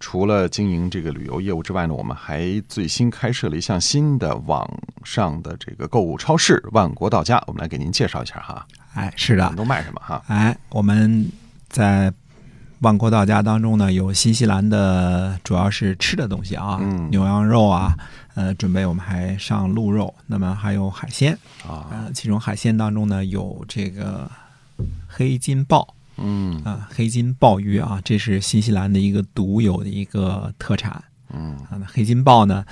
除了经营这个旅游业务之外呢，我们还最新开设了一项新的网上的这个购物超市——万国到家。我们来给您介绍一下哈。哎，是的我们，都卖什么哈？哎，我们在万国到家当中呢，有新西兰的主要是吃的东西啊，嗯牛羊肉啊，呃，准备我们还上鹿肉，那么还有海鲜，啊，呃，其中海鲜当中呢有这个黑金鲍。嗯啊，黑金鲍鱼啊，这是新西兰的一个独有的一个特产嗯啊。那黑金鲍呢，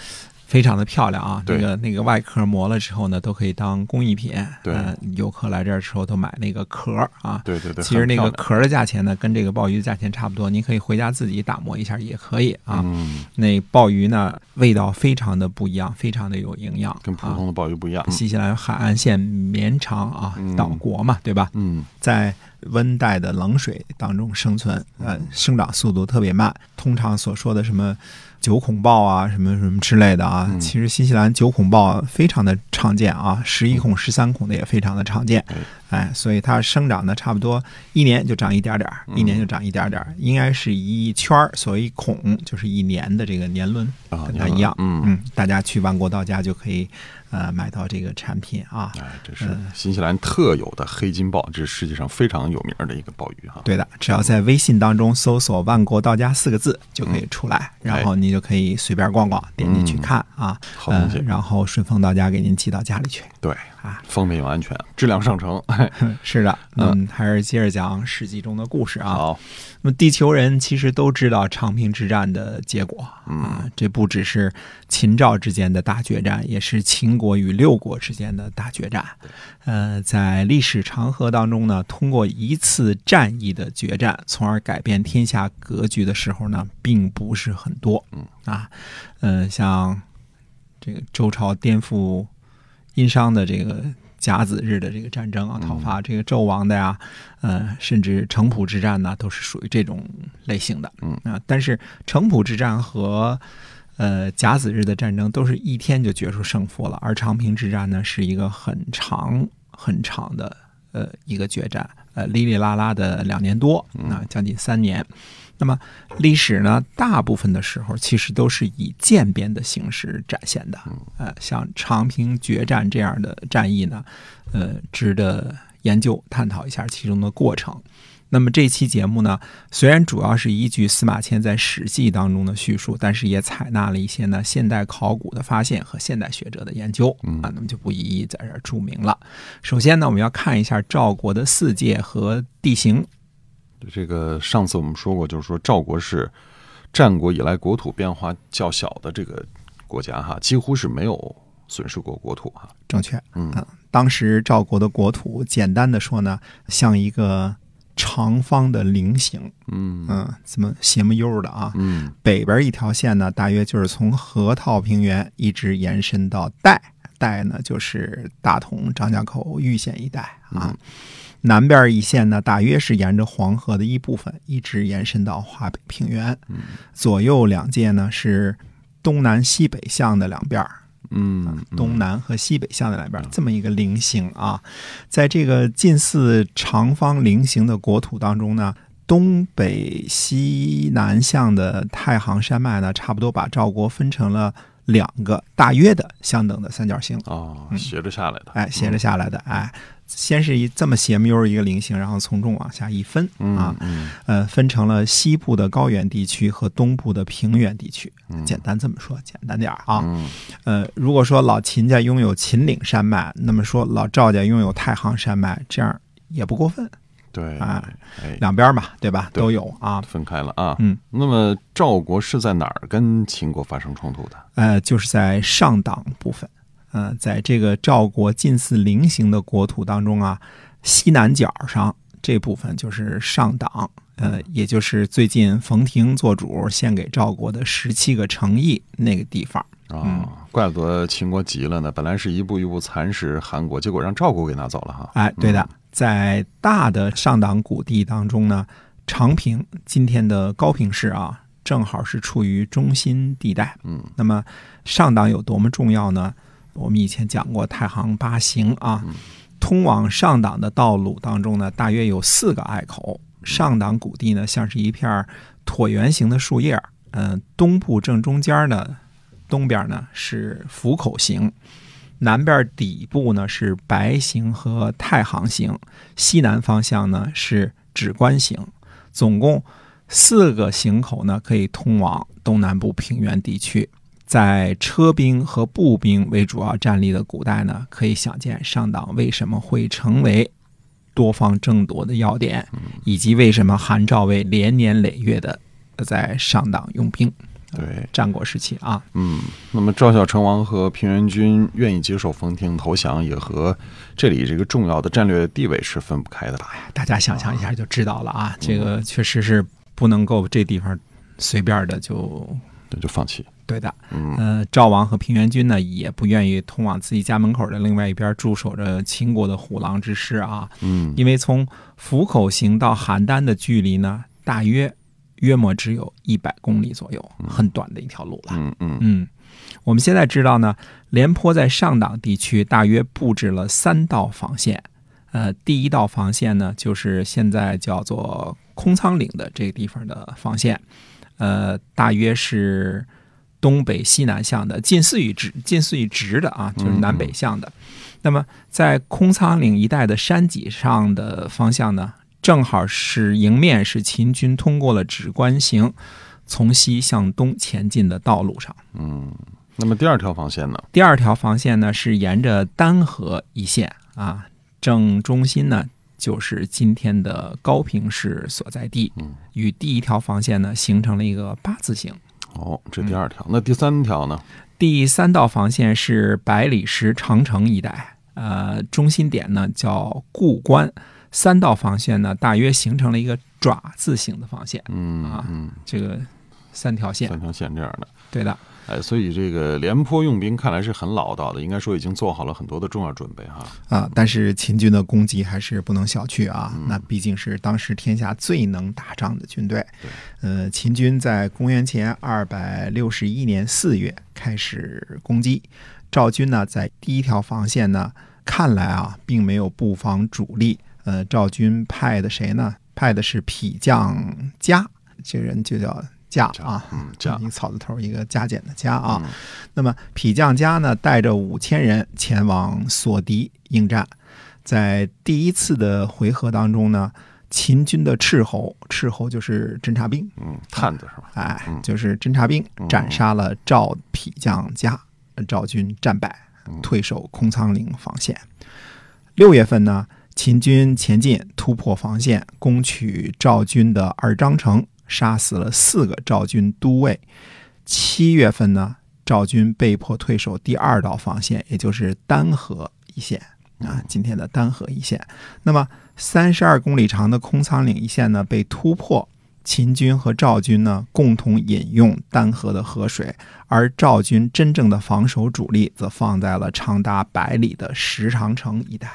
非常的漂亮啊，那个那个外壳磨了之后呢，都可以当工艺品。对呃游客来这儿的时候都买那个壳儿啊。对对对，其实那个壳儿的价钱呢，跟这个鲍鱼的价钱差不多，您可以回家自己打磨一下也可以啊。嗯，那鲍鱼呢，味道非常的不一样，非常的有营养，啊跟普通的鲍鱼不一样。新西兰海岸线绵长啊，嗯岛国嘛，对吧？嗯在温带的冷水当中生存，呃，生长速度特别慢。通常所说的什么九孔鲍啊，什么什么之类的啊，嗯其实新西兰九孔鲍非常的常见啊，十一孔、十三孔的也非常的常见哎。哎，所以它生长的差不多一年就长一点点儿，嗯一年就长一点点儿，应该是一圈儿。所谓孔就是一年的这个年轮，啊，跟它一样。嗯嗯，大家去万国到家就可以呃买到这个产品啊。哎，这是嗯新西兰特有的黑金鲍，这是世界上非常有名的一个鲍鱼哈。对的，只要在微信当中搜索“万国到家”四个字就可以出来，然后你就可以随便逛逛，点进去看啊，好东西呃，然后顺丰到家给您寄到家里去对，啊。方便又安全，质量上乘。哎 是的，嗯，还是接着讲《史记》中的故事啊。好，那么地球人其实都知道长平之战的结果嗯啊，这不只是秦赵之间的大决战，也是秦国与六国之间的大决战。呃，在历史长河当中呢，通过一次战役的决战，从而改变天下格局的时候呢，并不是很多。嗯啊，呃，像这个周朝颠覆殷商的这个甲子日的这个战争啊，讨伐这个纣王的呀，呃，甚至城濮之战呢，都是属于这种类型的。嗯。啊，但是城濮之战和呃甲子日的战争都是一天就决出胜负了，而长平之战呢，是一个很长很长的呃一个决战，呃，哩哩啦啦的两年多，啊，将近三年。那么历史呢，大部分的时候其实都是以渐变的形式展现的。呃，像长平决战这样的战役呢，呃，值得研究探讨一下其中的过程。那么这期节目呢，虽然主要是依据司马迁在《史记》当中的叙述，但是也采纳了一些呢现代考古的发现和现代学者的研究啊，那么就不一一在这儿注明了。首先呢，我们要看一下赵国的四界和地形。这个上次我们说过，就是说赵国是战国以来国土变化较小的这个国家哈，几乎是没有损失过国土哈。正确，嗯啊，当时赵国的国土，简单的说呢，像一个长方的菱形，嗯嗯，这么斜么悠的啊。嗯北边一条线呢，大约就是从河套平原一直延伸到代，代呢就是大同、张家口、玉县一带啊。南边一线呢，大约是沿着黄河的一部分一直延伸到华北平原。左右两界呢是东南西北向的两边儿。嗯，东南和西北向的两边，这么一个菱形啊，在这个近似长方菱形的国土当中呢，东北西南向的太行山脉呢，差不多把赵国分成了两个大约的相等的三角形，哦，斜着下来的，哎，斜着下来的，哎，先是一这么斜么悠儿一个菱形，然后从中往下一分嗯啊，嗯。呃，分成了西部的高原地区和东部的平原地区。嗯。简单这么说，简单点儿啊。嗯。呃，如果说老秦家拥有秦岭山脉，那么说老赵家拥有太行山脉，这样也不过分，对，啊哎，两边嘛，对吧？对都有啊。分开了啊。嗯，那么赵国是在哪儿跟秦国发生冲突的？呃，就是在上党部分，呃，在这个赵国近似菱形的国土当中啊，西南角上这部分就是上党，呃，也就是最近冯亭做主献给赵国的十七个城邑那个地方。啊，怪不得秦国急了呢。本来是一步一步蚕食韩国，结果让赵国给拿走了哈。哎，对的，在大的上党谷地当中呢，长平今天的高平市啊，正好是处于中心地带。嗯，那么上党有多么重要呢？我们以前讲过太行八行啊，通往上党的道路当中呢，大约有四个隘口。上党谷地呢，像是一片椭圆形的树叶。嗯，东部正中间呢，东边呢是府口形，南边底部呢是白行和太行形，西南方向呢是指关行。总共四个行口呢，可以通往东南部平原地区。在车兵和步兵为主要战力的古代呢，可以想见上党为什么会成为多方争夺的要点，以及为什么韩赵魏连年累月的在上党用兵。对，战国时期啊，嗯，那么赵孝成王和平原君愿意接受封亭投降，也和这里这个重要的战略地位是分不开的吧？大家想象一下就知道了啊，这个确实是不能够这地方随便的就那就放弃。对的，嗯。呃，赵王和平原君呢也不愿意通往自己家门口的另外一边驻守着秦国的虎狼之师啊，嗯。因为从府口行到邯郸的距离呢，大约约莫只有一百公里左右，很短的一条路了。嗯嗯嗯，我们现在知道呢，廉颇在上党地区大约布置了三道防线。呃，第一道防线呢，就是现在叫做空仓岭的这个地方的防线，呃，大约是东北西南向的，近似于直，近似于直的啊，就是南北向的。那么在空仓岭一带的山脊上的方向呢，正好是迎面是秦军通过了指关行，从西向东前进的道路上。嗯。那么第二条防线呢？第二条防线呢是沿着丹河一线啊，正中心呢就是今天的高平市所在地，嗯与第一条防线呢形成了一个八字形。哦，这第二条。那第三条呢？第三道防线是百里石长城一带，呃，中心点呢叫固关。三道防线呢，大约形成了一个爪字形的防线，嗯啊嗯，这个三条线，三条线这样的。对的。哎，所以这个廉颇用兵看来是很老道的，应该说已经做好了很多的重要准备哈。啊，但是秦军的攻击还是不能小觑啊。那毕竟是当时天下最能打仗的军队。对，呃，秦军在公元前二百六十一年四月开始攻击，赵军呢在第一条防线呢，看来啊并没有布防主力。呃，赵军派的谁呢？派的是匹将嘉，这个人就叫嘉啊，嗯，这样一个草字头一个加减的加啊。嗯那么匹将嘉呢，带着五千人前往索敌应战。在第一次的回合当中呢，秦军的斥候，斥候就是侦察兵，嗯，探子是吧？哎嗯，就是侦察兵嗯斩杀了赵匹将嘉，赵军战败嗯，退守空仓岭防线。六月份呢，秦军前进，突破防线，攻取赵军的二张城，杀死了四个赵军都尉。七月份呢，赵军被迫退守第二道防线，也就是丹河一线啊，今天的丹河一线。那么三十二公里长的空仓岭一线呢，被突破。秦军和赵军呢，共同饮用丹河的河水，而赵军真正的防守主力则放在了长达百里的石长城一带。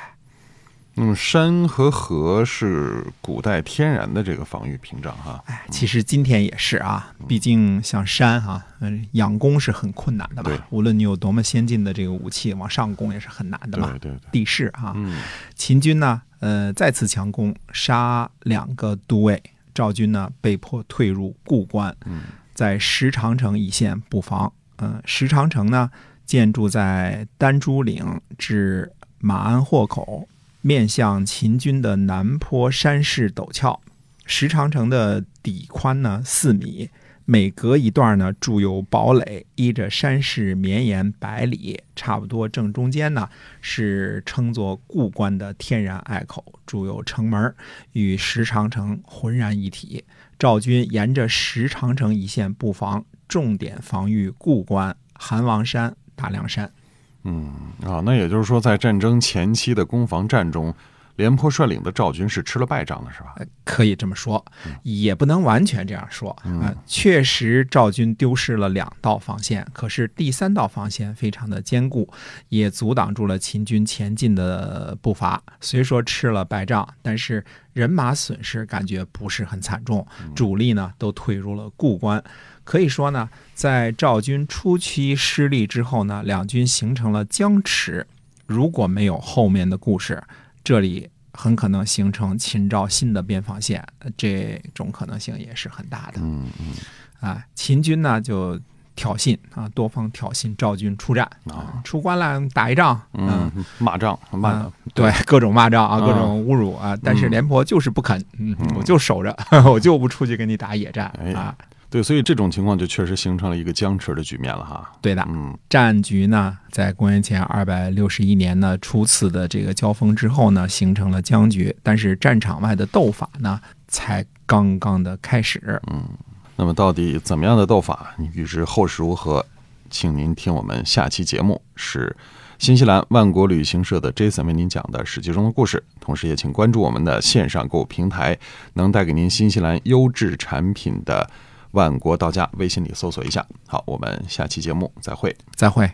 嗯，山和河是古代天然的这个防御屏障哈。哎，其实今天也是啊，毕竟像山哈、嗯，仰攻是很困难的对吧？无论你有多么先进的这个武器，往上攻也是很难的嘛。对对对，地势啊，嗯秦军呢，呃，再次强攻，杀两个都尉，赵军呢被迫退入固关，嗯在石长城一线布防。嗯、石长城呢建筑在丹朱岭至马鞍豁口，面向秦军的南坡山势陡峭。石长城的底宽呢四米，每隔一段呢筑有堡垒，依着山势绵延百里，差不多正中间呢是称作固关的天然隘口，筑有城门，与石长城浑然一体。赵军沿着石长城一线布防，重点防御固关、韩王山、大凉山。嗯啊，那也就是说，在战争前期的攻防战中，廉颇率领的赵军是吃了败仗的，是吧？可以这么说，也不能完全这样说啊、确实，赵军丢失了两道防线，可是第三道防线非常的坚固，也阻挡住了秦军前进的步伐。虽说吃了败仗，但是人马损失感觉不是很惨重，主力呢都退入了固关。可以说呢，在赵军初期失利之后呢，两军形成了僵持。如果没有后面的故事，这里很可能形成秦赵新的边防线，呃这种可能性也是很大的。嗯嗯。啊，秦军呢就挑衅啊，多方挑衅赵军出战啊，出关了打一仗，嗯，骂仗骂啊，对，各种骂仗啊，啊。各种侮辱啊，但是廉颇就是不肯，嗯，我就守着，我就不出去跟你打野战哎啊。对，所以这种情况就确实形成了一个僵持的局面了哈。对的，嗯战局呢，在公元前二百六十一年呢，初次的这个交锋之后呢，形成了僵局。但是战场外的斗法呢，才刚刚的开始。嗯那么到底怎么样的斗法，预知后事如何，请您听我们下期节目，是新西兰万国旅行社的 Jason 为您讲的《史记》中的故事。同时，也请关注我们的线上购物平台，能带给您新西兰优质产品的万国到家，微信里搜索一下。好，我们下期节目再会。再会。